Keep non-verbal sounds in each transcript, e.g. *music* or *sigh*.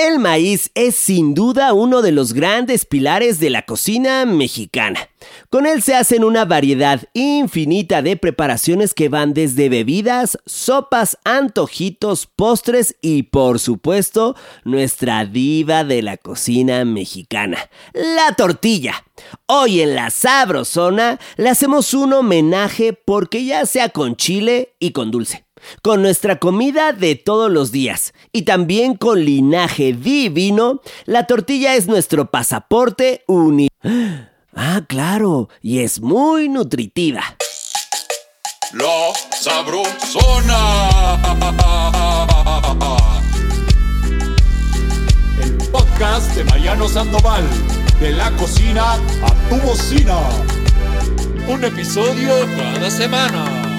El maíz es sin duda uno de los grandes pilares de la cocina mexicana. Con él se hacen una variedad infinita de preparaciones que van desde bebidas, sopas, antojitos, postres y por supuesto nuestra diva de la cocina mexicana, la tortilla. Hoy en la Sabrosona le hacemos un homenaje porque ya sea con chile y con dulce con nuestra comida de todos los días y también con linaje divino, la tortilla es nuestro pasaporte uni... Ah, claro, y es muy nutritiva. La sabrosona. El podcast de Mariano Sandoval, de la cocina a tu bocina. Un episodio cada semana.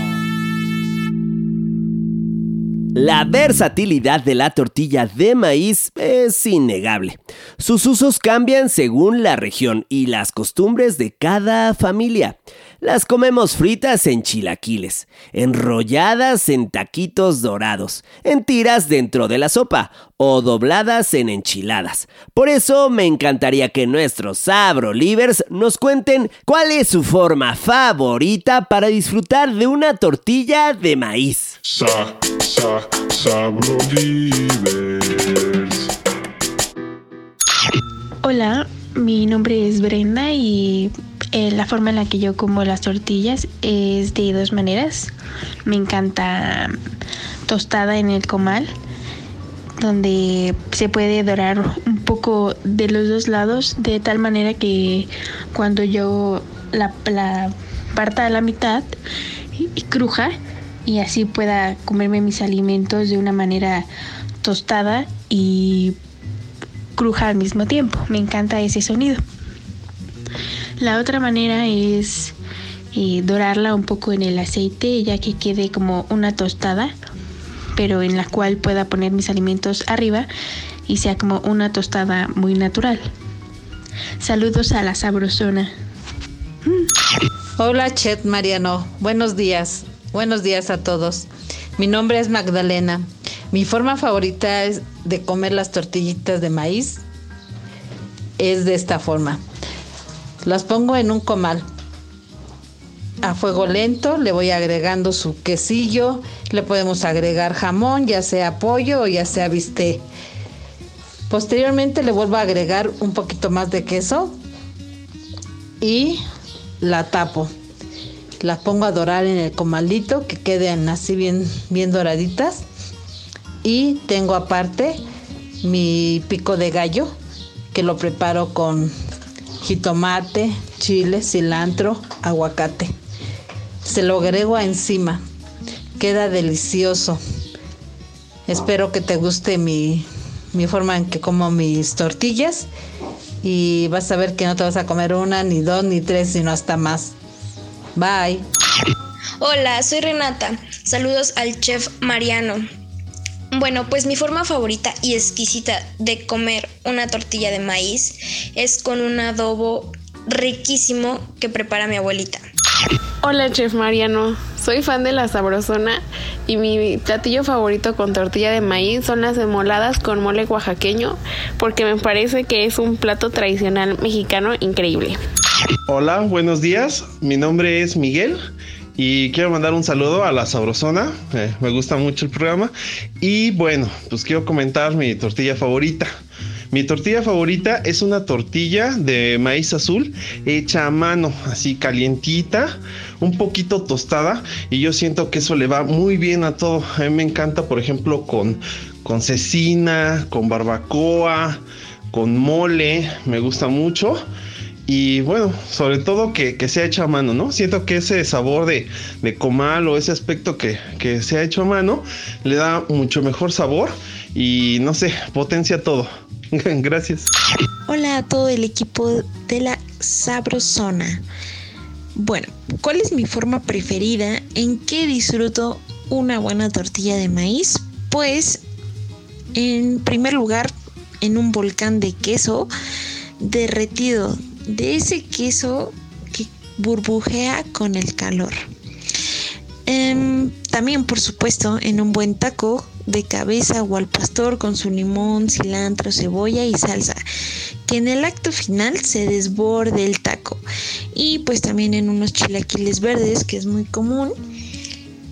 La versatilidad de la tortilla de maíz es innegable. Sus usos cambian según la región y las costumbres de cada familia. Las comemos fritas en chilaquiles, enrolladas en taquitos dorados, en tiras dentro de la sopa o dobladas en enchiladas. Por eso me encantaría que nuestros Sabro Livers nos cuenten cuál es su forma favorita para disfrutar de una tortilla de maíz. Sa, sa, sabro Hola, mi nombre es Brenda y eh, la forma en la que yo como las tortillas es de dos maneras. Me encanta tostada en el comal, donde se puede dorar un poco de los dos lados, de tal manera que cuando yo la, parta a la mitad y cruja, y así pueda comerme mis alimentos de una manera tostada y cruja al mismo tiempo. Me encanta ese sonido. La otra manera es eh, dorarla un poco en el aceite ya que quede como una tostada, pero en la cual pueda poner mis alimentos arriba y sea como una tostada muy natural. Saludos a la sabrosona. Hola Chet Mariano, buenos días, buenos días a todos. Mi nombre es Magdalena. Mi forma favorita es de comer las tortillitas de maíz es de esta forma. Las pongo en un comal. A fuego lento le voy agregando su quesillo. Le podemos agregar jamón, ya sea pollo o ya sea bistec. Posteriormente le vuelvo a agregar un poquito más de queso y la tapo. La pongo a dorar en el comalito que queden así bien, bien doraditas. Y tengo aparte mi pico de gallo que lo preparo con jitomate, chile, cilantro, aguacate. Se lo agrego encima. Queda delicioso. Espero que te guste mi, mi forma en que como mis tortillas y vas a ver que no te vas a comer una, ni dos, ni tres, sino hasta más. Bye. Hola, soy Renata. Saludos al chef Mariano. Bueno, pues mi forma favorita y exquisita de comer una tortilla de maíz es con un adobo riquísimo que prepara mi abuelita. Hola, chef Mariano. Soy fan de la sabrosona y mi platillo favorito con tortilla de maíz son las emoladas con mole oaxaqueño porque me parece que es un plato tradicional mexicano increíble. Hola, buenos días. Mi nombre es Miguel y quiero mandar un saludo a la Sabrosona. Eh, me gusta mucho el programa. Y bueno, pues quiero comentar mi tortilla favorita. Mi tortilla favorita es una tortilla de maíz azul hecha a mano, así calientita, un poquito tostada y yo siento que eso le va muy bien a todo. A mí me encanta, por ejemplo, con, con cecina, con barbacoa, con mole, me gusta mucho. Y bueno, sobre todo que, sea hecho a mano, ¿no? Siento que ese sabor de, comal o ese aspecto que, que sea hecho a mano le da mucho mejor sabor y no sé, potencia todo. *laughs* Gracias. Hola a todo el equipo de la Sabrosona. Bueno, ¿cuál es mi forma preferida? ¿En qué disfruto una buena tortilla de maíz? Pues, en primer lugar, en un volcán de queso derretido de ese queso que burbujea con el calor. Em, también, por supuesto, en un buen taco de cabeza o al pastor con su limón, cilantro, cebolla y salsa. Que en el acto final se desborde el taco. Y pues también en unos chilaquiles verdes, que es muy común.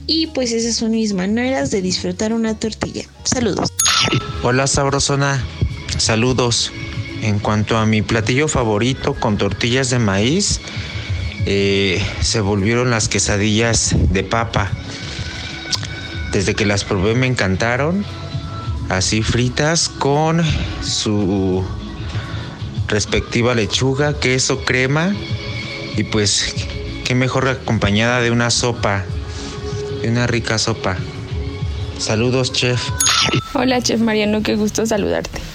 Y pues esas son mis maneras de disfrutar una tortilla. Saludos. Hola Sabrosona, saludos. En cuanto a mi platillo favorito con tortillas de maíz, eh, se volvieron las quesadillas de papa. Desde que las probé me encantaron, así fritas con su respectiva lechuga, queso, crema y pues qué mejor acompañada de una sopa, de una rica sopa. Saludos, chef. Hola, chef Mariano, qué gusto saludarte.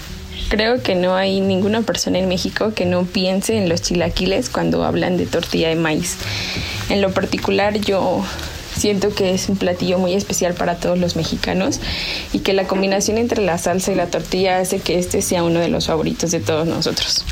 Creo que no hay ninguna persona en México que no piense en los chilaquiles cuando hablan de tortilla de maíz. En lo particular yo siento que es un platillo muy especial para todos los mexicanos y que la combinación entre la salsa y la tortilla hace que este sea uno de los favoritos de todos nosotros.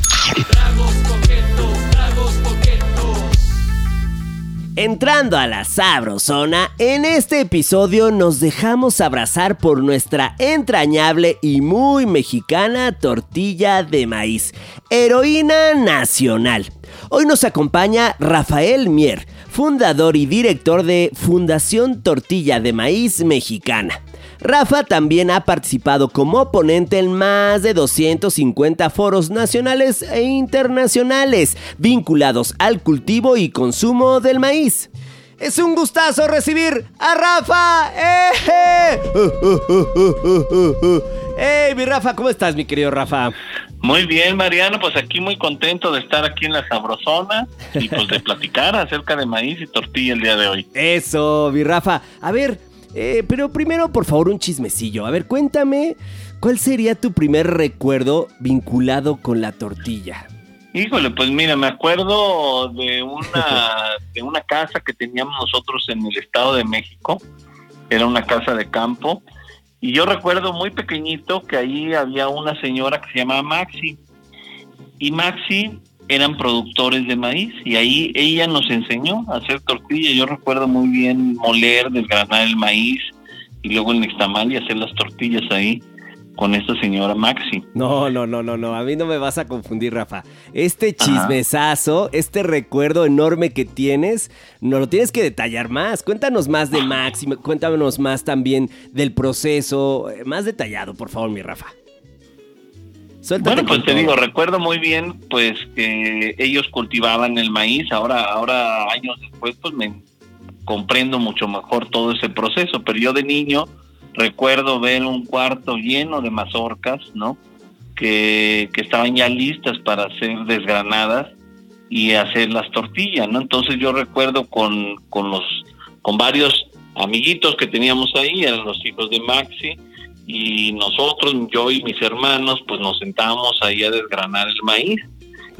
Entrando a la sabrosona, en este episodio nos dejamos abrazar por nuestra entrañable y muy mexicana tortilla de maíz, heroína nacional. Hoy nos acompaña Rafael Mier, fundador y director de Fundación Tortilla de Maíz Mexicana. Rafa también ha participado como ponente en más de 250 foros nacionales e internacionales vinculados al cultivo y consumo del maíz. Es un gustazo recibir a Rafa. ¡Eh! *laughs* ¡Hey, mi Rafa! ¿Cómo estás, mi querido Rafa? Muy bien, Mariano, pues aquí muy contento de estar aquí en la Sabrosona y pues de *laughs* platicar acerca de maíz y tortilla el día de hoy. Eso, mi Rafa. A ver, eh, pero primero, por favor, un chismecillo. A ver, cuéntame, ¿cuál sería tu primer recuerdo vinculado con la tortilla? Híjole, pues mira, me acuerdo de una, *laughs* de una casa que teníamos nosotros en el Estado de México. Era una casa de campo. Y yo recuerdo muy pequeñito que ahí había una señora que se llamaba Maxi. Y Maxi eran productores de maíz y ahí ella nos enseñó a hacer tortilla. Yo recuerdo muy bien moler, desgranar el maíz y luego el nixtamal y hacer las tortillas ahí con esta señora Maxi. No, no, no, no, no, a mí no me vas a confundir, Rafa. Este chismesazo, este recuerdo enorme que tienes, no lo tienes que detallar más. Cuéntanos más de Maxi, cuéntanos más también del proceso, eh, más detallado, por favor, mi Rafa bueno, pues te digo, recuerdo muy bien pues que ellos cultivaban el maíz, ahora ahora años después pues me comprendo mucho mejor todo ese proceso, pero yo de niño recuerdo ver un cuarto lleno de mazorcas, ¿no? Que, que estaban ya listas para ser desgranadas y hacer las tortillas, ¿no? Entonces yo recuerdo con, con los con varios amiguitos que teníamos ahí, eran los hijos de Maxi, y nosotros, yo y mis hermanos, pues nos sentábamos ahí a desgranar el maíz.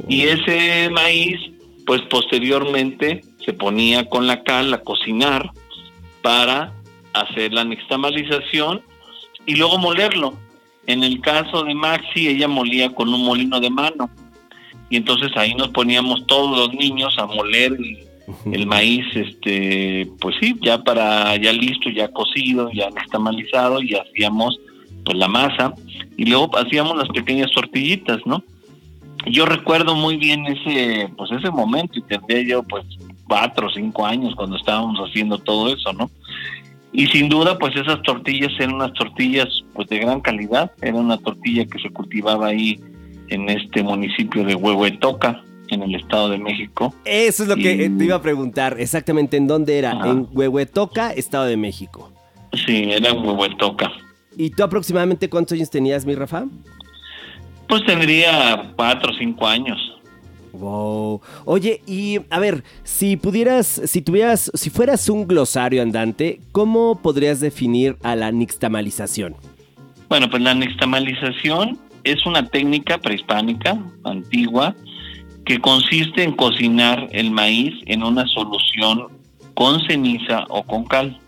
Y ese maíz, pues posteriormente se ponía con la cal a cocinar para hacer la nixtamalización y luego molerlo. En el caso de Maxi, ella molía con un molino de mano. Y entonces ahí nos poníamos todos los niños a moler el, el maíz, este, pues sí, ya para, ya listo, ya cocido, ya nixtamalizado y hacíamos pues la masa y luego hacíamos las pequeñas tortillitas, ¿no? Yo recuerdo muy bien ese, pues ese momento y tendría yo pues cuatro o cinco años cuando estábamos haciendo todo eso, ¿no? Y sin duda, pues esas tortillas eran unas tortillas pues de gran calidad, era una tortilla que se cultivaba ahí en este municipio de Huehuetoca, en el Estado de México. Eso es lo que te iba a preguntar, exactamente en dónde era, en Huehuetoca, Estado de México. Sí, era en Huehuetoca. ¿Y tú aproximadamente cuántos años tenías, mi Rafa? Pues tendría cuatro o cinco años. Wow. Oye, y a ver, si pudieras, si tuvieras, si fueras un glosario andante, ¿cómo podrías definir a la nixtamalización? Bueno, pues la nixtamalización es una técnica prehispánica, antigua, que consiste en cocinar el maíz en una solución con ceniza o con cal.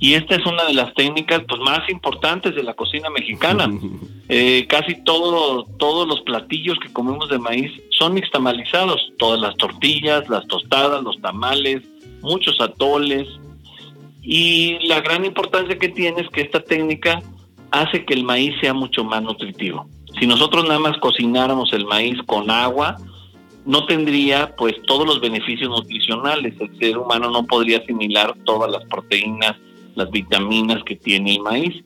Y esta es una de las técnicas pues, más importantes de la cocina mexicana. *laughs* Eh, casi todo, todos los platillos que comemos de maíz son nixtamalizados. Todas las tortillas, las tostadas, los tamales, muchos atoles. Y la gran importancia que tiene es que esta técnica hace que el maíz sea mucho más nutritivo. Si nosotros nada más cocináramos el maíz con agua, no tendría pues todos los beneficios nutricionales. El ser humano no podría asimilar todas las proteínas, las vitaminas que tiene el maíz.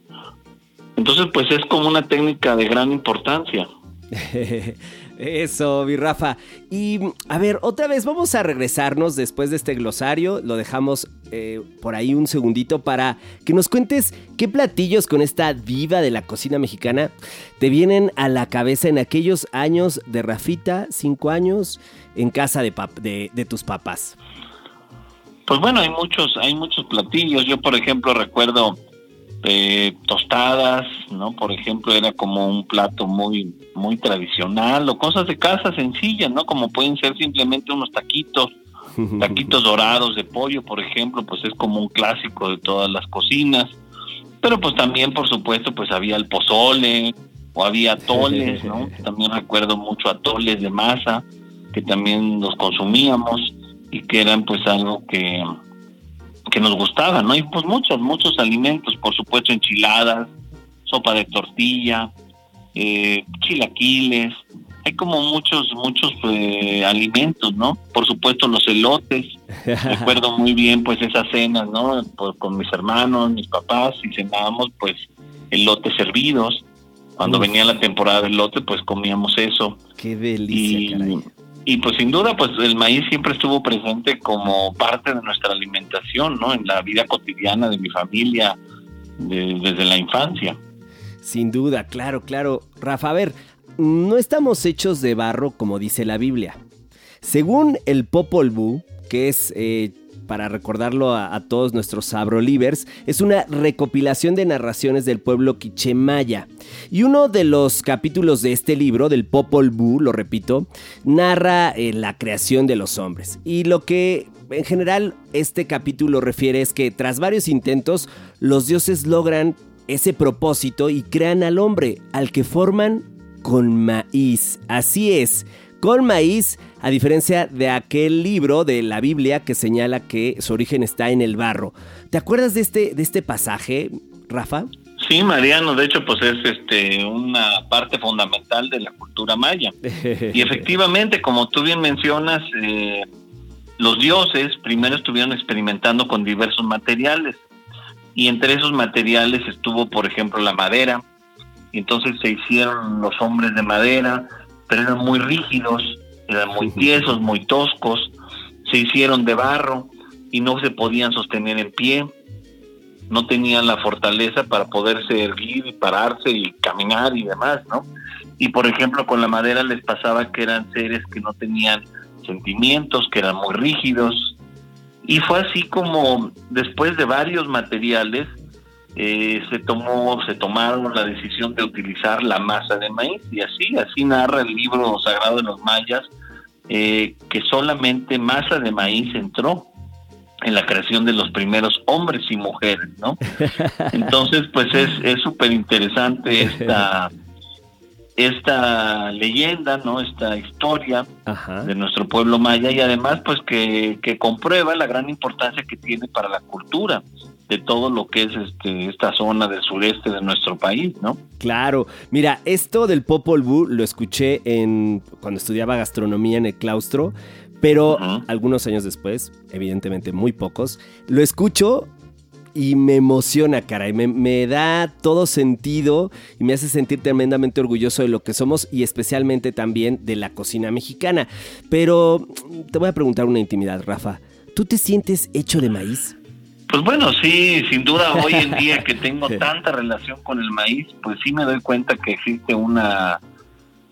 Entonces pues es como una técnica de gran importancia. *laughs* Eso, mi Rafa. Y a ver, otra vez vamos a regresarnos después de este glosario. Lo dejamos eh, por ahí un segundito para que nos cuentes qué platillos con esta diva de la cocina mexicana te vienen a la cabeza en aquellos años de Rafita, cinco años, en casa de, de, tus papás. Pues bueno, hay muchos, hay muchos platillos. Yo, por ejemplo, recuerdo eh, tostadas, ¿no? Por ejemplo, era como un plato muy muy tradicional o cosas de casa sencillas, ¿no? Como pueden ser simplemente unos taquitos, *laughs* taquitos dorados de pollo, por ejemplo, pues es como un clásico de todas las cocinas. Pero pues también, por supuesto, pues había el pozole o había atoles, ¿no? *laughs* También recuerdo mucho atoles de masa que también los consumíamos y que eran pues algo que que nos gustaba, ¿no? Y pues muchos, muchos alimentos, por supuesto enchiladas, sopa de tortilla, eh, chilaquiles, hay como muchos, muchos eh, alimentos, ¿no? Por supuesto los elotes, *laughs* recuerdo muy bien pues esas cenas, ¿no? con mis hermanos, mis papás, y cenábamos pues elotes servidos. Cuando venía la temporada del elote, pues comíamos eso. Qué delicia, y pues sin duda, pues el maíz siempre estuvo presente como parte de nuestra alimentación, ¿no? En la vida cotidiana de mi familia desde la infancia. Sin duda, claro, claro. Rafa, a ver, no estamos hechos de barro como dice la Biblia. Según el Popol Vuh, que es eh, para recordarlo a, todos nuestros sabrolivers, es una recopilación de narraciones del pueblo quichemaya. Y uno de los capítulos de este libro, del Popol Vuh, lo repito, narra eh, la creación de los hombres. Y lo que en general este capítulo refiere es que tras varios intentos, los dioses logran ese propósito y crean al hombre, al que forman con maíz. Así es, con maíz, a diferencia de aquel libro de la Biblia que señala que su origen está en el barro. ¿Te acuerdas de este, de este pasaje, Rafa? Sí, Mariano, de hecho, pues es este una parte fundamental de la cultura maya. *laughs* y efectivamente, como tú bien mencionas, eh, los dioses primero estuvieron experimentando con diversos materiales. Y entre esos materiales estuvo, por ejemplo, la madera. Y entonces se hicieron los hombres de madera, pero eran muy rígidos, eran muy tiesos, muy toscos, se hicieron de barro y no se podían sostener en pie, no tenían la fortaleza para poderse erguir y pararse y caminar y demás, ¿no? Y por ejemplo con la madera les pasaba que eran seres que no tenían sentimientos, que eran muy rígidos, y fue así como después de varios materiales eh, se tomó, se tomaron la decisión de utilizar la masa de maíz. Y así, así narra el libro sagrado de los mayas eh, que solamente masa de maíz entró en la creación de los primeros hombres y mujeres, ¿no? *laughs* Entonces, pues es súper interesante *laughs* esta esta leyenda, ¿no? Esta historia de nuestro pueblo maya y además pues que, que comprueba la gran importancia que tiene para la cultura de todo lo que es este, esta zona del sureste de nuestro país, ¿no? Claro, mira, esto del Popol Vuh lo escuché en cuando estudiaba gastronomía en el claustro, pero algunos años después, evidentemente muy pocos, lo escucho y me emociona, caray, me, me, da todo sentido y me hace sentir tremendamente orgulloso de lo que somos y especialmente también de la cocina mexicana. Pero te voy a preguntar una intimidad, Rafa. ¿Tú te sientes hecho de maíz? Pues bueno, sí, sin duda hoy en día *laughs* que tengo tanta relación con el maíz, pues sí me doy cuenta que existe una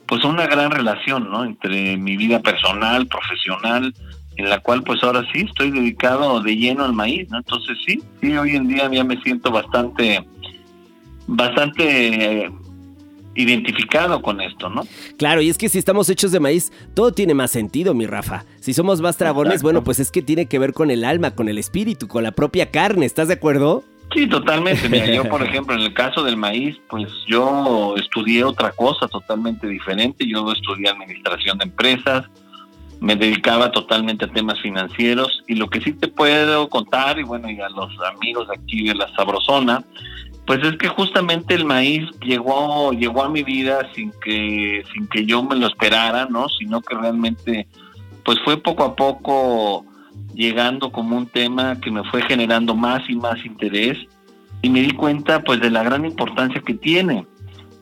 pues una gran relación, ¿no? Entre mi vida personal, profesional, en la cual pues ahora sí estoy dedicado de lleno al maíz, ¿no? Entonces sí, sí, hoy en día ya me siento bastante bastante identificado con esto, ¿no? Claro, y es que si estamos hechos de maíz, todo tiene más sentido, mi Rafa. Si somos más dragones, bueno, pues es que tiene que ver con el alma, con el espíritu, con la propia carne, ¿estás de acuerdo? Sí, totalmente. Mira, yo, por ejemplo, en el caso del maíz, pues yo estudié otra cosa totalmente diferente. Yo estudié administración de empresas, me dedicaba totalmente a temas financieros y lo que sí te puedo contar y bueno y a los amigos aquí de la Sabrosona pues es que justamente el maíz llegó llegó a mi vida sin que sin que yo me lo esperara no sino que realmente pues fue poco a poco llegando como un tema que me fue generando más y más interés. Y me di cuenta pues de la gran importancia que tiene.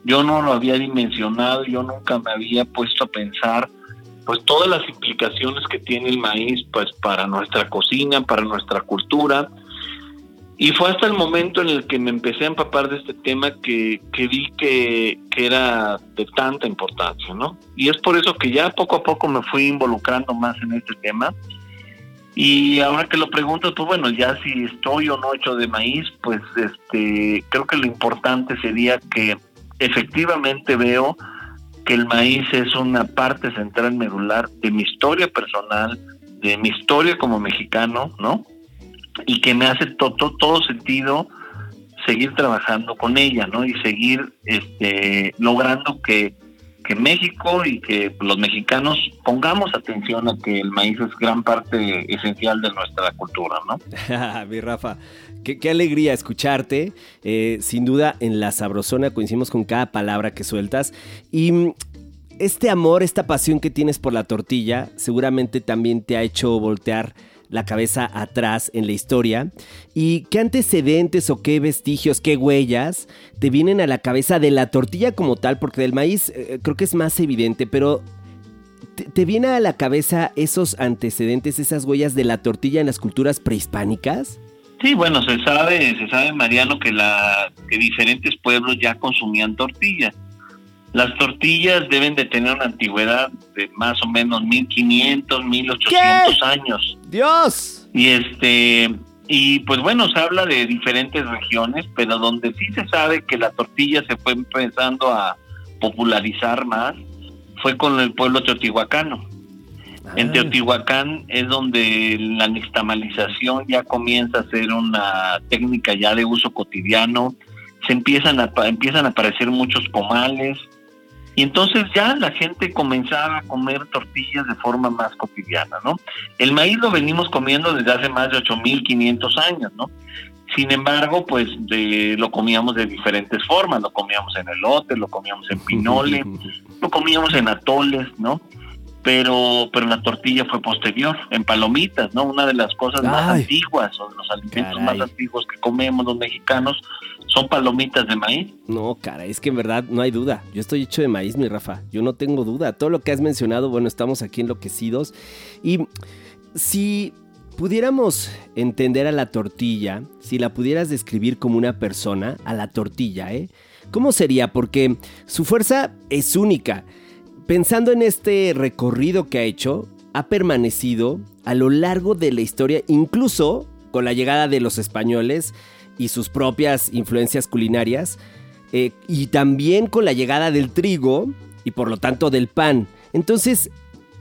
Yo no lo había dimensionado yo nunca me había puesto a pensar pues todas las implicaciones que tiene el maíz pues para nuestra cocina, para nuestra cultura. Y fue hasta el momento en el que me empecé a empapar de este tema que, que vi que, que, era de tanta importancia, ¿no? Y es por eso que ya poco a poco me fui involucrando más en este tema. Y ahora que lo pregunto, pues bueno, ya si estoy o no hecho de maíz, pues este, creo que lo importante sería que efectivamente veo que el maíz es una parte central medular de mi historia personal, de mi historia como mexicano, ¿no? Y que me hace todo, todo sentido seguir trabajando con ella, ¿no? Y seguir este, logrando que, que México y que los mexicanos pongamos atención a que el maíz es gran parte esencial de nuestra cultura, ¿no? *laughs* Mi Rafa, Qué, qué, alegría escucharte. Eh, sin duda, en la sabrosona coincidimos con cada palabra que sueltas. Y mm, este amor, esta pasión que tienes por la tortilla, seguramente también te ha hecho voltear la cabeza atrás en la historia. ¿Y qué antecedentes o qué vestigios, qué huellas te vienen a la cabeza de la tortilla como tal? Porque del maíz eh, creo que es más evidente, pero ¿te, ¿te, viene a la cabeza esos antecedentes, esas huellas de la tortilla en las culturas prehispánicas? Sí, bueno, se sabe, se sabe, Mariano, que, la, que diferentes pueblos ya consumían tortillas. Las tortillas deben de tener una antigüedad de más o menos 1500, 1800 años. Dios. Y este y pues bueno, se habla de diferentes regiones, pero donde sí se sabe que la tortilla se fue empezando a popularizar más fue con el pueblo teotihuacano. En Teotihuacán es donde la nixtamalización ya comienza a ser una técnica ya de uso cotidiano. Se empiezan a, empiezan a aparecer muchos pomales. Y entonces ya la gente comenzaba a comer tortillas de forma más cotidiana, ¿no? El maíz lo venimos comiendo desde hace más de 8.500 años, ¿no? Sin embargo, pues de, lo comíamos de diferentes formas, lo comíamos en elote, lo comíamos en pinole, *laughs* lo comíamos en atoles, ¿no? pero pero la tortilla fue posterior, en palomitas, ¿no? Una de las cosas Ay. más antiguas o de los alimentos caray. más antiguos que comemos los mexicanos son palomitas de maíz. No, cara, es que en verdad no hay duda. Yo estoy hecho de maíz, mi Rafa. Yo no tengo duda. Todo lo que has mencionado, bueno, estamos aquí enloquecidos. Y si pudiéramos entender a la tortilla, si la pudieras describir como una persona, a la tortilla, ¿eh? ¿Cómo sería? Porque su fuerza es única. Pensando en este recorrido que ha hecho, ha permanecido a lo largo de la historia, incluso con la llegada de los españoles y sus propias influencias culinarias, eh, y también con la llegada del trigo y por lo tanto del pan. Entonces,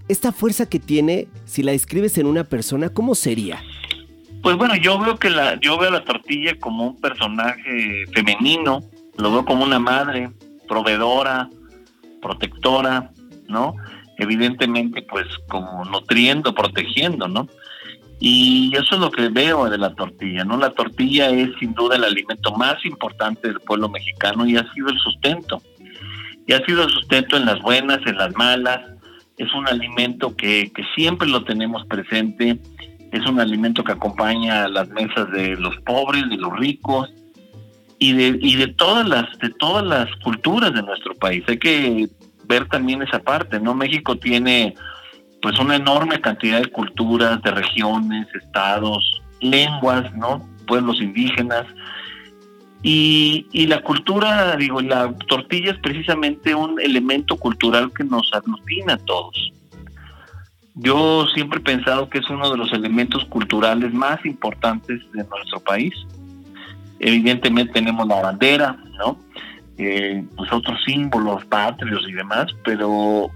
esta fuerza que tiene, si la describes en una persona, ¿cómo sería? Pues bueno, yo veo que la, yo veo a la tortilla como un personaje femenino, lo veo como una madre, proveedora, protectora, ¿no? Evidentemente, pues como nutriendo, protegiendo, ¿no? Y eso es lo que veo de la tortilla, ¿no? La tortilla es sin duda el alimento más importante del pueblo mexicano y ha sido el sustento. Y ha sido el sustento en las buenas, en las malas. Es un alimento que, que siempre lo tenemos presente. Es un alimento que acompaña a las mesas de los pobres, de los ricos y de, y de todas las de todas las culturas de nuestro país. Hay que ver también esa parte, ¿no? México tiene pues una enorme cantidad de culturas, de regiones, estados, lenguas, ¿no? Pueblos indígenas. Y, y la cultura, digo, la tortilla es precisamente un elemento cultural que nos aglutina a todos. Yo siempre he pensado que es uno de los elementos culturales más importantes de nuestro país. Evidentemente tenemos la bandera, ¿no? Eh, pues otros símbolos patrios y demás, pero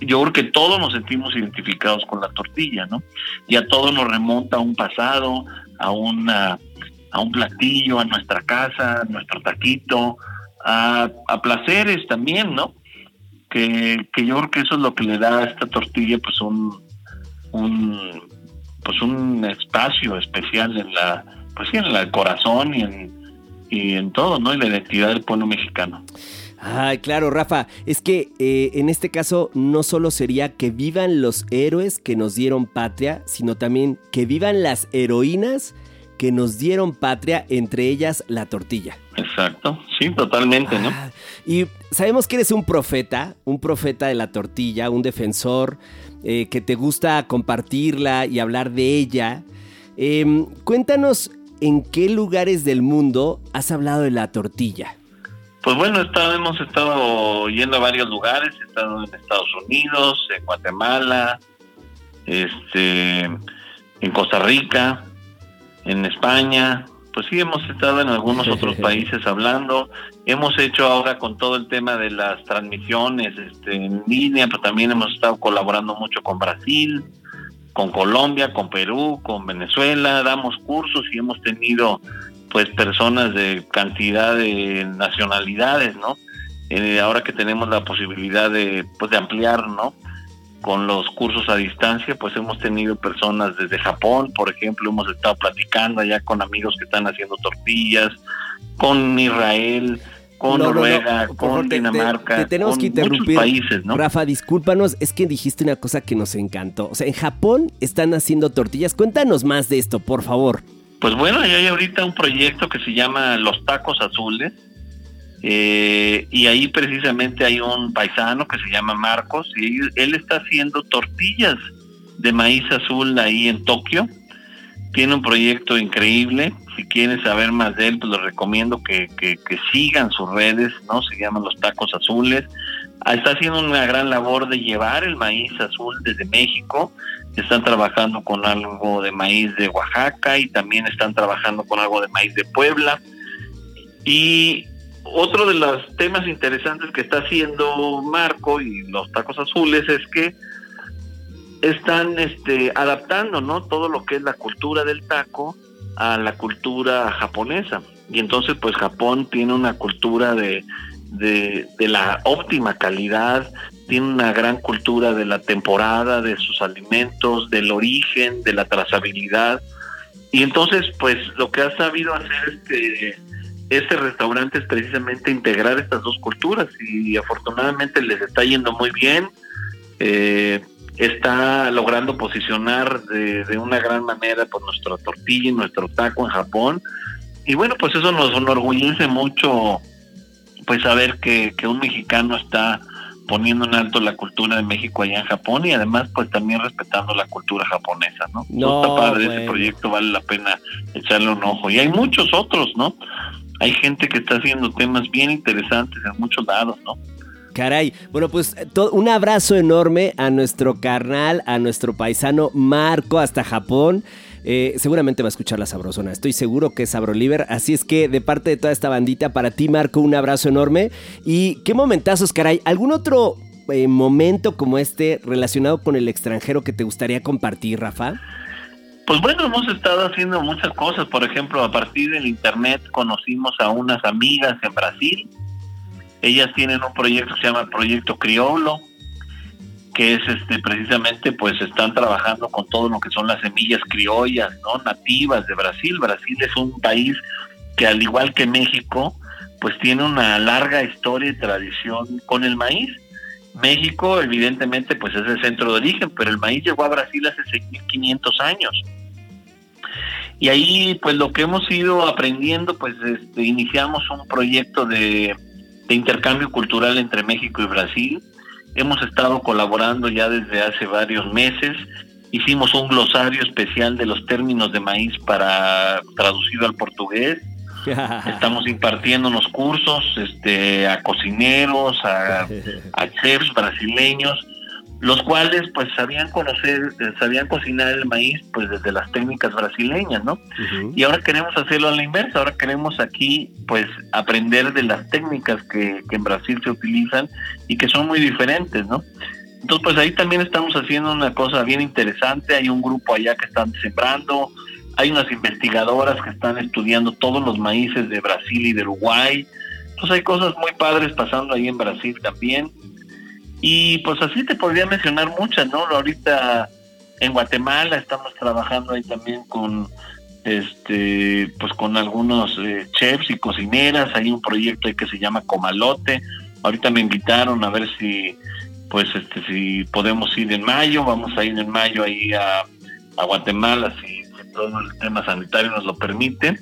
yo creo que todos nos sentimos identificados con la tortilla, ¿no? Y a todos nos remonta a un pasado, a una a un platillo, a nuestra casa, a nuestro taquito, a, a placeres también, ¿no? Que, que, yo creo que eso es lo que le da a esta tortilla pues un, un pues un espacio especial en la pues sí, en el corazón y en y en todo, ¿no? Y la identidad del pueblo mexicano. Ay, claro, Rafa. Es que eh, en este caso no solo sería que vivan los héroes que nos dieron patria, sino también que vivan las heroínas que nos dieron patria, entre ellas la tortilla. Exacto, sí, totalmente, ¿no? Ah, y sabemos que eres un profeta, un profeta de la tortilla, un defensor, eh, que te gusta compartirla y hablar de ella. Em, cuéntanos en qué lugares del mundo has hablado de la tortilla. Pues bueno, hemos estado yendo a varios lugares, he estado en Estados Unidos, en Guatemala, este, en Costa Rica, en España, pues sí hemos estado en algunos otros países hablando, hemos hecho ahora con todo el tema de las transmisiones este, en línea, pero también hemos estado colaborando mucho con Brasil, con Colombia, con Perú, con Venezuela, damos cursos y hemos tenido pues personas de cantidad de nacionalidades, ¿no? Eh, ahora que tenemos la posibilidad de, pues, de ampliar, ¿no? Con los cursos a distancia, pues hemos tenido personas desde Japón, por ejemplo, hemos estado platicando allá con amigos que están haciendo tortillas, con Israel, con Noruega, con Dinamarca, te, tenemos con que interrumpir. muchos países, ¿no? Rafa, discúlpanos, es que dijiste una cosa que nos encantó. O sea, en Japón están haciendo tortillas. Cuéntanos más de esto, por favor. Pues bueno, hay ahorita un proyecto que se llama Los Tacos Azules. eh, y ahí precisamente hay un paisano que se llama Marcos y él está haciendo tortillas de maíz azul ahí en Tokio. Tiene un proyecto increíble. Si quieren saber más de él, pues les recomiendo que, que, que sigan sus redes, ¿no? Se llaman Los Tacos Azules. Está haciendo una gran labor de llevar el maíz azul desde México. Están trabajando con algo de maíz de Oaxaca y también están trabajando con algo de maíz de Puebla. Y otro de los temas interesantes que está haciendo Marco y los tacos azules es que están este, adaptando ¿no? todo lo que es la cultura del taco a la cultura japonesa. Y entonces pues Japón tiene una cultura de, de, de la óptima calidad, tiene una gran cultura de la temporada, de sus alimentos, del origen, de la trazabilidad. Y entonces, pues lo que ha sabido hacer este, este restaurante es precisamente integrar estas dos culturas y afortunadamente les está yendo muy bien. Eh, está logrando posicionar de, de una gran manera pues nuestra tortilla y nuestro taco en Japón. Y bueno, pues eso nos enorgullece mucho pues saber que, que un mexicano está poniendo en alto la cultura de México allá en Japón y además pues también respetando la cultura japonesa, ¿no? No, Está padre ese proyecto, vale la pena echarle un ojo. Y hay muchos otros, ¿no? Hay gente que está haciendo temas bien interesantes en muchos lados, ¿no? Caray, bueno pues un abrazo enorme a nuestro carnal, a nuestro paisano Marco hasta Japón. Eh, seguramente va a escuchar la sabrosona, estoy seguro que es Sabroliver, así es que de parte de toda esta bandita, para ti Marco, un abrazo enorme. Y qué momentazos, caray, ¿algún otro eh, momento como este relacionado con el extranjero que te gustaría compartir, Rafa? Pues bueno, hemos estado haciendo muchas cosas. Por ejemplo, a partir del internet conocimos a unas amigas en Brasil. Ellas tienen un proyecto que se llama Proyecto Criollo, que es este precisamente pues están trabajando con todo lo que son las semillas criollas, ¿no? nativas de Brasil. Brasil es un país que al igual que México, pues tiene una larga historia y tradición con el maíz. México, evidentemente, pues es el centro de origen, pero el maíz llegó a Brasil hace 6.500 años. Y ahí, pues lo que hemos ido aprendiendo, pues este, iniciamos un proyecto de, de intercambio cultural entre México y Brasil. Hemos estado colaborando ya desde hace varios meses. Hicimos un glosario especial de los términos de maíz para traducido al portugués. *laughs* Estamos impartiendo unos cursos este, a cocineros, a, a *laughs* chefs brasileños, los cuales pues sabían conocer, eh, sabían cocinar el maíz pues desde las técnicas brasileñas, ¿no? Y ahora queremos hacerlo a la inversa, ahora queremos aquí pues aprender de las técnicas que, que en Brasil se utilizan y que son muy diferentes, ¿no? Entonces pues ahí también estamos haciendo una cosa bien interesante, hay un grupo allá que están sembrando, hay unas investigadoras que están estudiando todos los maíces de Brasil y de Uruguay, entonces hay cosas muy padres pasando ahí en Brasil también. Y pues así te podría mencionar muchas, ¿no? Ahorita En Guatemala estamos trabajando ahí también con este pues con algunos eh, chefs y cocineras, hay un proyecto ahí que se llama Comalote. Ahorita me invitaron a ver si pues este si podemos ir en mayo, vamos a ir en mayo ahí a, a Guatemala si, si todo el tema sanitario nos lo permite.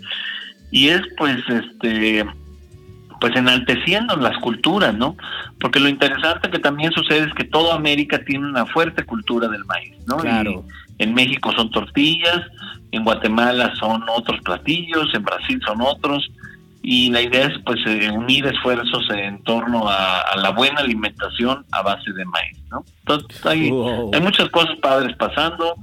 Y es pues este pues enalteciendo las culturas, ¿no? Porque lo interesante que también sucede es que toda América tiene una fuerte cultura del maíz, ¿no? Claro. Y en México son tortillas, en Guatemala son otros platillos, en Brasil son otros, y la idea es pues eh, unir esfuerzos en torno a, a la buena alimentación a base de maíz, ¿no? Entonces hay, Wow. hay muchas cosas padres pasando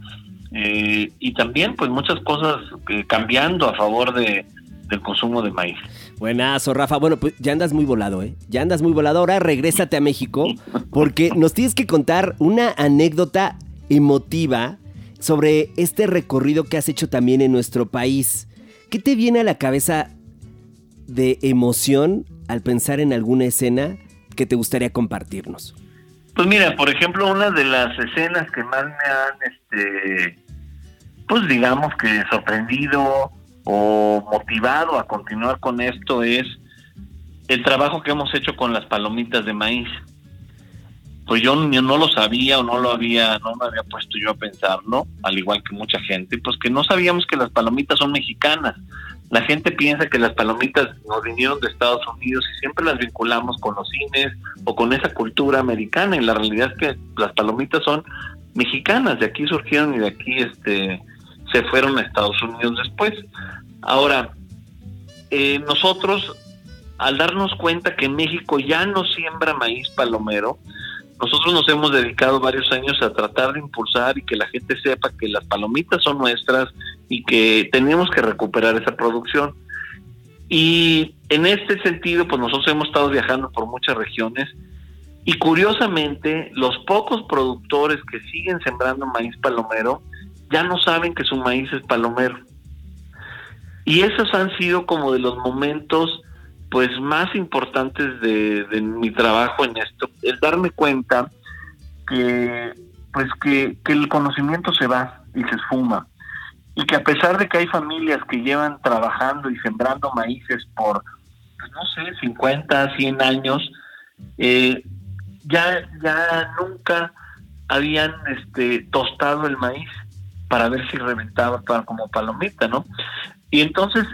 eh, y también pues muchas cosas eh, cambiando a favor de, del consumo de maíz. Buenazo, Rafa. Bueno, pues ya andas muy volado, ¿eh? Ya andas muy volado. Ahora regrésate a México porque nos tienes que contar una anécdota emotiva sobre este recorrido que has hecho también en nuestro país. ¿Qué te viene a la cabeza de emoción al pensar en alguna escena que te gustaría compartirnos? Pues mira, por ejemplo, una de las escenas que más me han, este, pues digamos que sorprendido o motivado a continuar con esto es el trabajo que hemos hecho con las palomitas de maíz. Pues yo, no lo sabía o no lo había, no me había puesto yo a pensarlo, al igual que mucha gente, pues que no sabíamos que las palomitas son mexicanas. La gente piensa que las palomitas nos vinieron de Estados Unidos y siempre las vinculamos con los cines o con esa cultura americana y la realidad es que las palomitas son mexicanas, de aquí surgieron y de aquí este se fueron a Estados Unidos después. Ahora, eh, nosotros al darnos cuenta que México ya no siembra maíz palomero, nosotros nos hemos dedicado varios años a tratar de impulsar y que la gente sepa que las palomitas son nuestras y que tenemos que recuperar esa producción. Y en este sentido, pues nosotros hemos estado viajando por muchas regiones y curiosamente los pocos productores que siguen sembrando maíz palomero ya no saben que su maíz es palomero. Y esos han sido como de los momentos pues más importantes de, mi trabajo en esto, el darme cuenta que pues que, que el conocimiento se va y se esfuma. Y que a pesar de que hay familias que llevan trabajando y sembrando maíces por pues, no sé 50 100 años eh, ya ya nunca habían este tostado el maíz para ver si reventaba como palomita no y entonces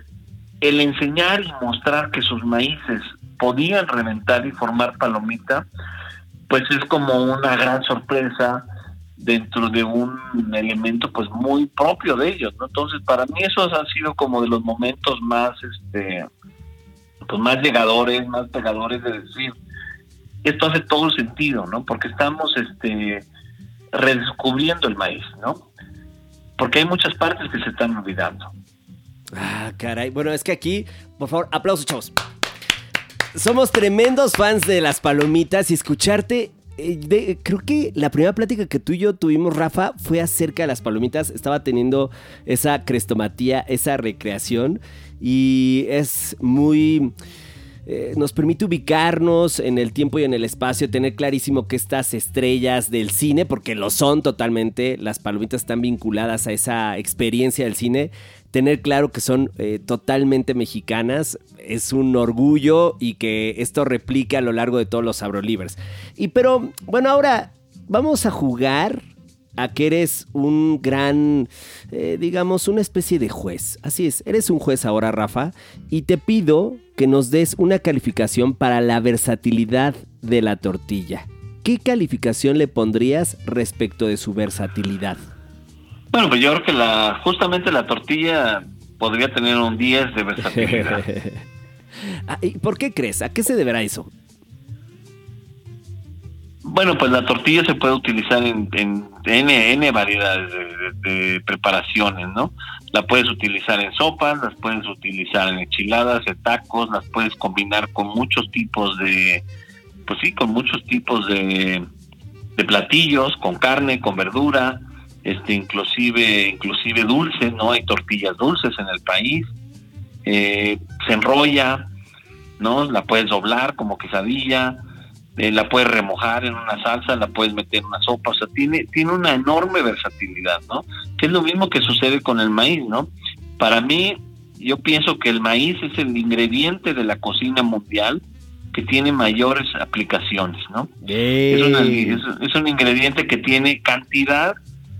el enseñar y mostrar que sus maíces podían reventar y formar palomita, pues es como una gran sorpresa dentro de un elemento pues muy propio de ellos, ¿no? Entonces para mí esos han sido como de los momentos más este pues más llegadores, más pegadores de decir esto hace todo sentido, ¿no? Porque estamos este redescubriendo el maíz, ¿no? Porque hay muchas partes que se están olvidando. Ah, caray. Bueno, es que aquí, por favor, aplausos, chavos. Somos tremendos fans de las palomitas y escucharte. eh, creo que la primera plática que tú y yo tuvimos, Rafa, fue acerca de las palomitas. Estaba teniendo esa crestomatía, esa recreación. Y es muy. Eh, nos permite ubicarnos en el tiempo y en el espacio, tener clarísimo que estas estrellas del cine, porque lo son totalmente, las palomitas están vinculadas a esa experiencia del cine, tener claro que son eh, totalmente mexicanas es un orgullo y que esto replique a lo largo de todos los Sabrolivers. Y pero, bueno, ahora vamos a jugar a que eres un gran, eh, digamos, una especie de juez. Así es, eres un juez ahora, Rafa, y te pido que nos des una calificación para la versatilidad de la tortilla. ¿Qué calificación le pondrías respecto de su versatilidad? Bueno, pues yo creo que la justamente la tortilla podría tener un 10 de versatilidad. *laughs* Ah, ¿y ¿Por qué crees? ¿A qué se deberá eso? Bueno, pues la tortilla se puede utilizar en, en N, N variedades de, de- preparaciones, ¿no? La puedes utilizar en sopas, las puedes utilizar en enchiladas, en tacos, las puedes combinar con muchos tipos de, pues sí, con muchos tipos de, de platillos, con carne, con verdura, este, inclusive, inclusive dulce, ¿no? Hay tortillas dulces en el país, eh, se enrolla, ¿no? La puedes doblar como quesadilla, eh, la puedes remojar en una salsa, la puedes meter en una sopa, o sea, tiene, tiene una enorme versatilidad, ¿no? Que es lo mismo que sucede con el maíz, ¿no? Para mí, yo pienso que el maíz es el ingrediente de la cocina mundial que tiene mayores aplicaciones, ¿no? Es, es, un ingrediente que tiene cantidad,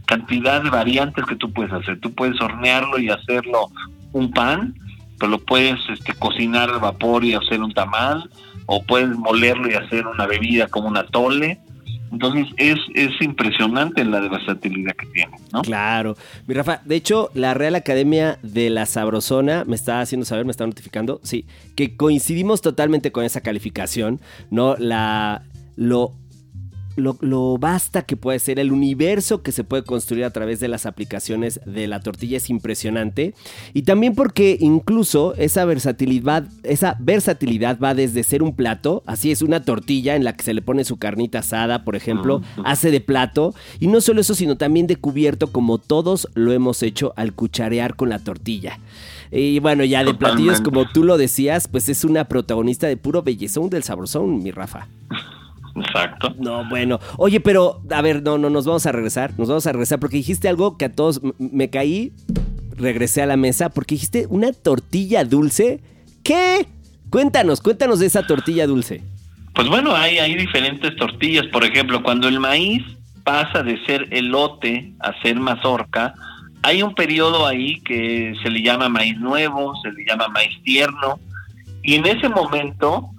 cantidad de variantes que tú puedes hacer. Tú puedes hornearlo y hacerlo un pan, pero lo puedes este, cocinar al vapor y hacer un tamal, o puedes molerlo y hacer una bebida como una tole. Entonces es, es impresionante la versatilidad que tiene, ¿no? Claro. Mi Rafa, de hecho, la Real Academia de la Sabrosona me está haciendo saber, me está notificando, sí, que coincidimos totalmente con esa calificación, ¿no? La, lo lo, lo, basta que puede ser, el universo que se puede construir a través de las aplicaciones de la tortilla es impresionante. Y también porque incluso esa versatilidad, esa versatilidad va desde ser un plato, así es una tortilla en la que se le pone su carnita asada, por ejemplo, hace de plato. Y no solo eso, sino también de cubierto, como todos lo hemos hecho al cucharear con la tortilla. Y bueno, ya de platillos, como tú lo decías, pues es una protagonista de puro bellezón del sabrosón, mi Rafa. *laughs* Exacto. No, bueno. Oye, pero, a ver, no, no, nos vamos a regresar. Nos vamos a regresar porque dijiste algo que a todos me caí. Regresé a la mesa porque dijiste una tortilla dulce. ¿Qué? Cuéntanos, cuéntanos de esa tortilla dulce. Pues bueno, hay, hay diferentes tortillas. Por ejemplo, cuando el maíz pasa de ser elote a ser mazorca, hay un periodo ahí que se le llama maíz nuevo, se le llama maíz tierno. Y en ese momento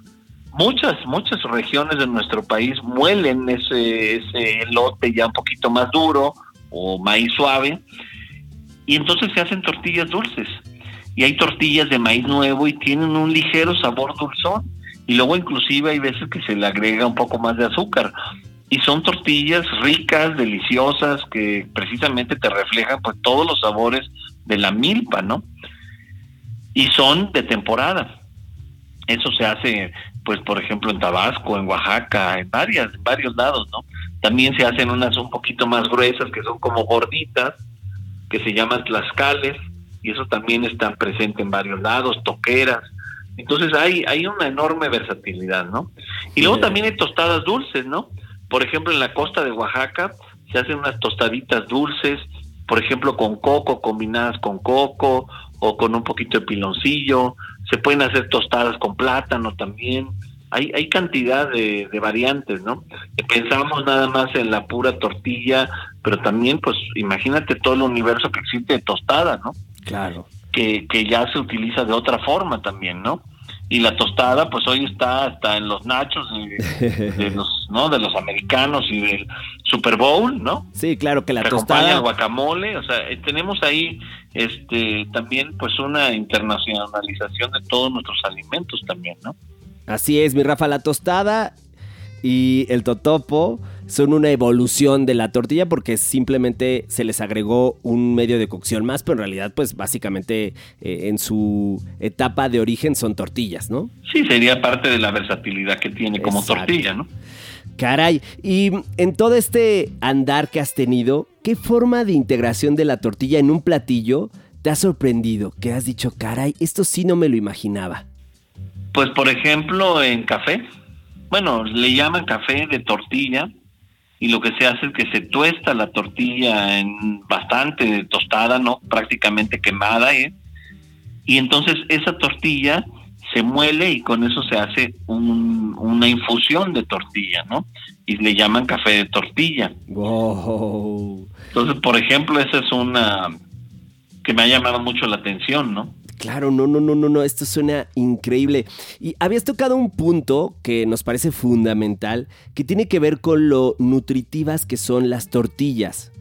muchas, muchas regiones de nuestro país muelen ese, ese lote ya un poquito más duro o maíz suave y entonces se hacen tortillas dulces. Y hay tortillas de maíz nuevo y tienen un ligero sabor dulzón. Y luego inclusive hay veces que se le agrega un poco más de azúcar. Y son tortillas ricas, deliciosas, que precisamente te reflejan pues todos los sabores de la milpa, ¿no? Y son de temporada. Eso se hace pues por ejemplo en Tabasco, en Oaxaca, en varias, en varios lados, ¿no? También se hacen unas un poquito más gruesas que son como gorditas, que se llaman tlaxcales, y eso también está presente en varios lados, toqueras. Entonces hay, hay una enorme versatilidad, ¿no? Y luego también hay tostadas dulces, ¿no? Por ejemplo, en la costa de Oaxaca se hacen unas tostaditas dulces, por ejemplo, con coco, combinadas con coco, o con un poquito de piloncillo, se pueden hacer tostadas con plátano también. Hay, hay cantidad de, variantes, ¿no? Pensamos nada más en la pura tortilla, pero también, pues, imagínate todo el universo que existe de tostada, ¿no? Claro. Que, que ya se utiliza de otra forma también, ¿no? Y la tostada pues hoy está hasta en los nachos de, *laughs* los no de los americanos y del Super Bowl no sí claro que la tostada. guacamole o sea eh, tenemos ahí este también pues una internacionalización de todos nuestros alimentos también no así es mi Rafa la tostada y el totopo son una evolución de la tortilla porque simplemente se les agregó un medio de cocción más, pero en realidad pues básicamente eh, en su etapa de origen son tortillas, ¿no? Sí, sería parte de la versatilidad que tiene como tortilla, ¿no? Caray, y en todo este andar que has tenido, ¿qué forma de integración de la tortilla en un platillo te ha sorprendido? Que has dicho, caray, esto sí no me lo imaginaba. Pues por ejemplo en café, bueno, le llaman café de tortilla, y lo que se hace es que se tuesta la tortilla en bastante tostada, no prácticamente quemada, ¿eh? y entonces esa tortilla se muele y con eso se hace una infusión de tortilla, ¿no? Y le llaman café de tortilla. Wow. Entonces, por ejemplo, esa es una que me ha llamado mucho la atención, ¿no? Claro, no, no, no, no, no, esto suena increíble. Y habías tocado un punto que nos parece fundamental, que tiene que ver con lo nutritivas que son las tortillas.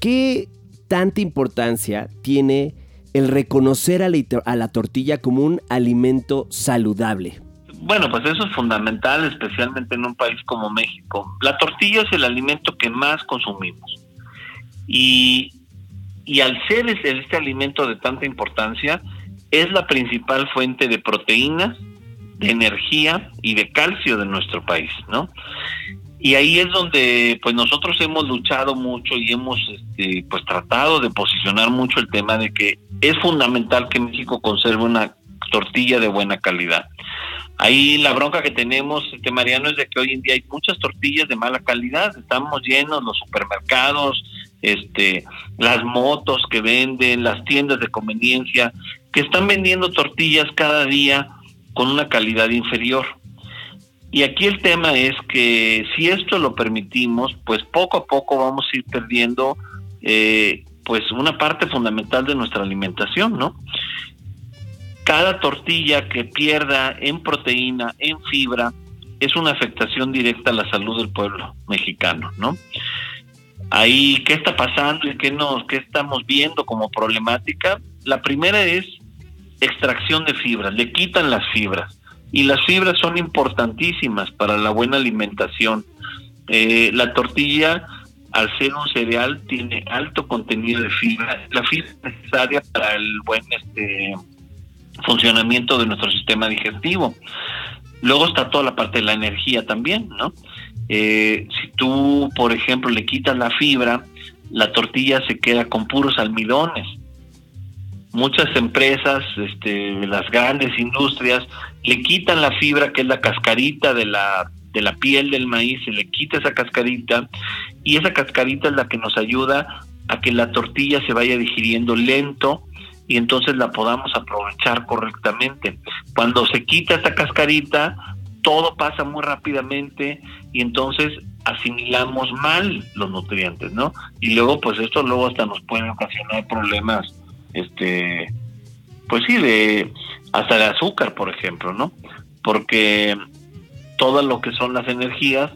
¿Qué tanta importancia tiene el reconocer a la, a la tortilla como un alimento saludable? Bueno, pues eso es fundamental, especialmente en un país como México. La tortilla es el alimento que más consumimos. Y y al ser este, alimento de tanta importancia, es la principal fuente de proteínas, de energía y de calcio de nuestro país, ¿no? Y ahí es donde pues nosotros hemos luchado mucho y hemos este, pues tratado de posicionar mucho el tema de que es fundamental que México conserve una tortilla de buena calidad. Ahí la bronca que tenemos, este Mariano, es de que hoy en día hay muchas tortillas de mala calidad. Estamos llenos los supermercados, este, las motos que venden, las tiendas de conveniencia, que están vendiendo tortillas cada día con una calidad inferior. Y aquí el tema es que si esto lo permitimos, pues poco a poco vamos a ir perdiendo eh, pues una parte fundamental de nuestra alimentación, ¿no? Cada tortilla que pierda en proteína, en fibra, es una afectación directa a la salud del pueblo mexicano, ¿no? Ahí, ¿qué está pasando y qué, nos, qué estamos viendo como problemática? La primera es extracción de fibras, le quitan las fibras y las fibras son importantísimas para la buena alimentación. Eh, la tortilla, al ser un cereal, tiene alto contenido de fibra, la fibra es necesaria para el buen este, funcionamiento de nuestro sistema digestivo. Luego está toda la parte de la energía también, ¿no? Eh, si tú, por ejemplo, le quitas la fibra, la tortilla se queda con puros almidones muchas empresas, este, las grandes industrias, le quitan la fibra que es la cascarita de la, de la piel del maíz, se le quita esa cascarita y esa cascarita es la que nos ayuda a que la tortilla se vaya digiriendo lento y entonces la podamos aprovechar correctamente. Cuando se quita esa cascarita, todo pasa muy rápidamente y entonces asimilamos mal los nutrientes, ¿no? Y luego, pues esto luego hasta nos puede ocasionar problemas este, pues sí, de hasta de azúcar, por ejemplo, ¿no? Porque todo lo que son las energías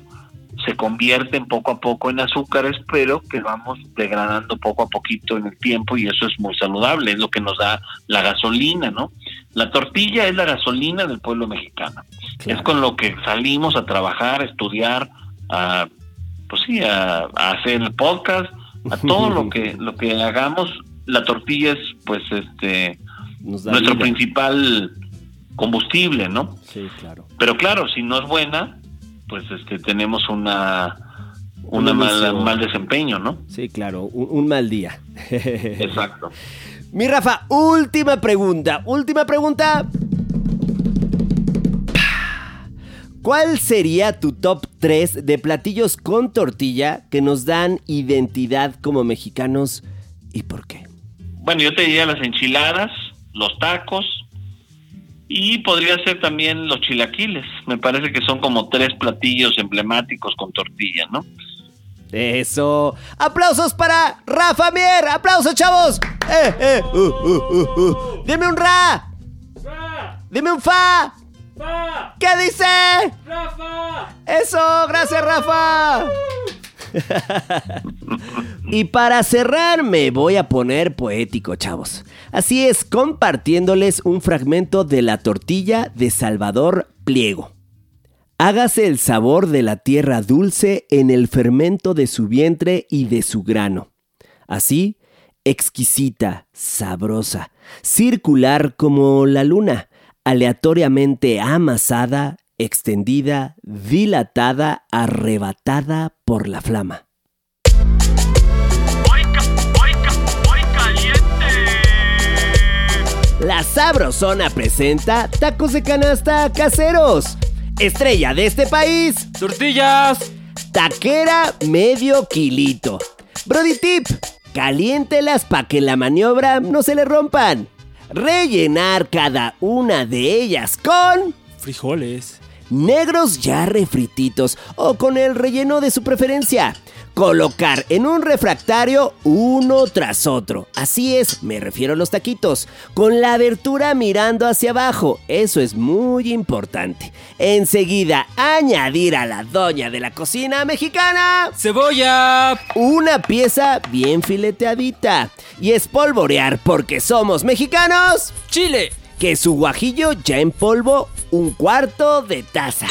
se convierten poco a poco en azúcares, pero que vamos degradando poco a poquito en el tiempo y eso es muy saludable, es lo que nos da la gasolina, ¿no? La tortilla es la gasolina del pueblo mexicano. Es con lo que salimos a trabajar, a estudiar, a pues sí, a, a hacer el podcast, a todo lo que *laughs* lo que hagamos la tortilla es pues este nuestro principal combustible, ¿no? Sí, claro. Pero claro, si no es buena, pues este tenemos una mal desempeño, ¿no? Sí, claro, un, un mal día. *laughs* Exacto. Mi Rafa, última pregunta, última pregunta. ¿Cuál sería tu top 3 de platillos con tortilla que nos dan identidad como mexicanos y por qué? Bueno, yo te diría las enchiladas, los tacos y podría ser también los chilaquiles. Me parece que son como tres platillos emblemáticos con tortilla, ¿no? Eso. Aplausos para Rafa Mier. Aplausos, chavos. Eh, eh. Uh, uh, uh, Dime un ra. Dime un fa. ¿Qué dice? Rafa. Eso, gracias, Rafa. *laughs* y para cerrar me voy a poner poético, chavos. Así es, compartiéndoles un fragmento de la tortilla de Salvador Pliego. Hágase el sabor de la tierra dulce en el fermento de su vientre y de su grano. Así, exquisita, sabrosa, circular como la luna, aleatoriamente amasada extendida, dilatada, arrebatada por la flama. La Sabrosona presenta tacos de canasta caseros. Estrella de este país. Tortillas. Taquera medio kilito. Brody tip. Caliéntelas para que la maniobra no se le rompan. Rellenar cada una de ellas con... Frijoles negros ya refrititos o con el relleno de su preferencia. Colocar en un refractario uno tras otro. Así es, me refiero a los taquitos. Con la abertura mirando hacia abajo. Eso es muy importante. Enseguida, añadir a la doña de la cocina mexicana. ¡Cebolla! Una pieza bien fileteadita. Y espolvorear porque somos mexicanos. ¡Chile! Que su guajillo ya en polvo un cuarto de taza.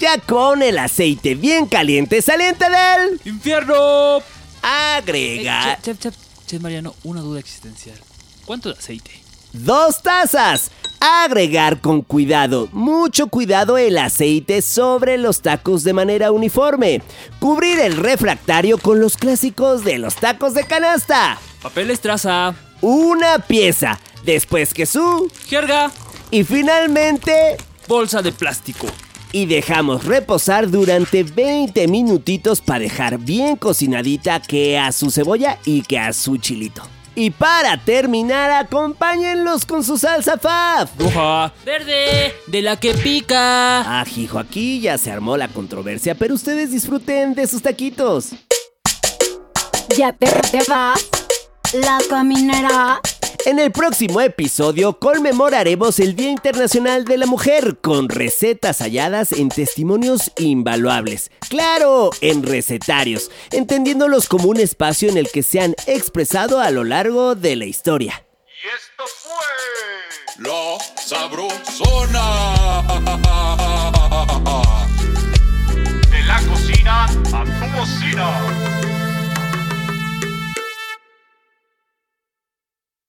Ya con el aceite bien caliente saliente del infierno. Agrega. Eh, chef, chef, chef, Mariano, una duda existencial. ¿Cuánto de aceite? Dos tazas. Agregar con cuidado, mucho cuidado el aceite sobre los tacos de manera uniforme. Cubrir el refractario con los clásicos de los tacos de canasta. Papel estraza. Una pieza. Después que su... Jerga y finalmente, bolsa de plástico. Y dejamos reposar durante 20 minutitos para dejar bien cocinadita que a su cebolla y que a su chilito. Y para terminar, acompáñenlos con su salsa faf. Roja. Verde. De la que pica. Ah, hijo, aquí ya se armó la controversia, pero ustedes disfruten de sus taquitos. Ya te, te vas. La caminera. En el próximo episodio conmemoraremos el Día Internacional de la Mujer con recetas halladas en testimonios invaluables. Claro, en recetarios, entendiéndolos como un espacio en el que se han expresado a lo largo de la historia. Y esto fue La Sabrosona. De la cocina a tu cocina.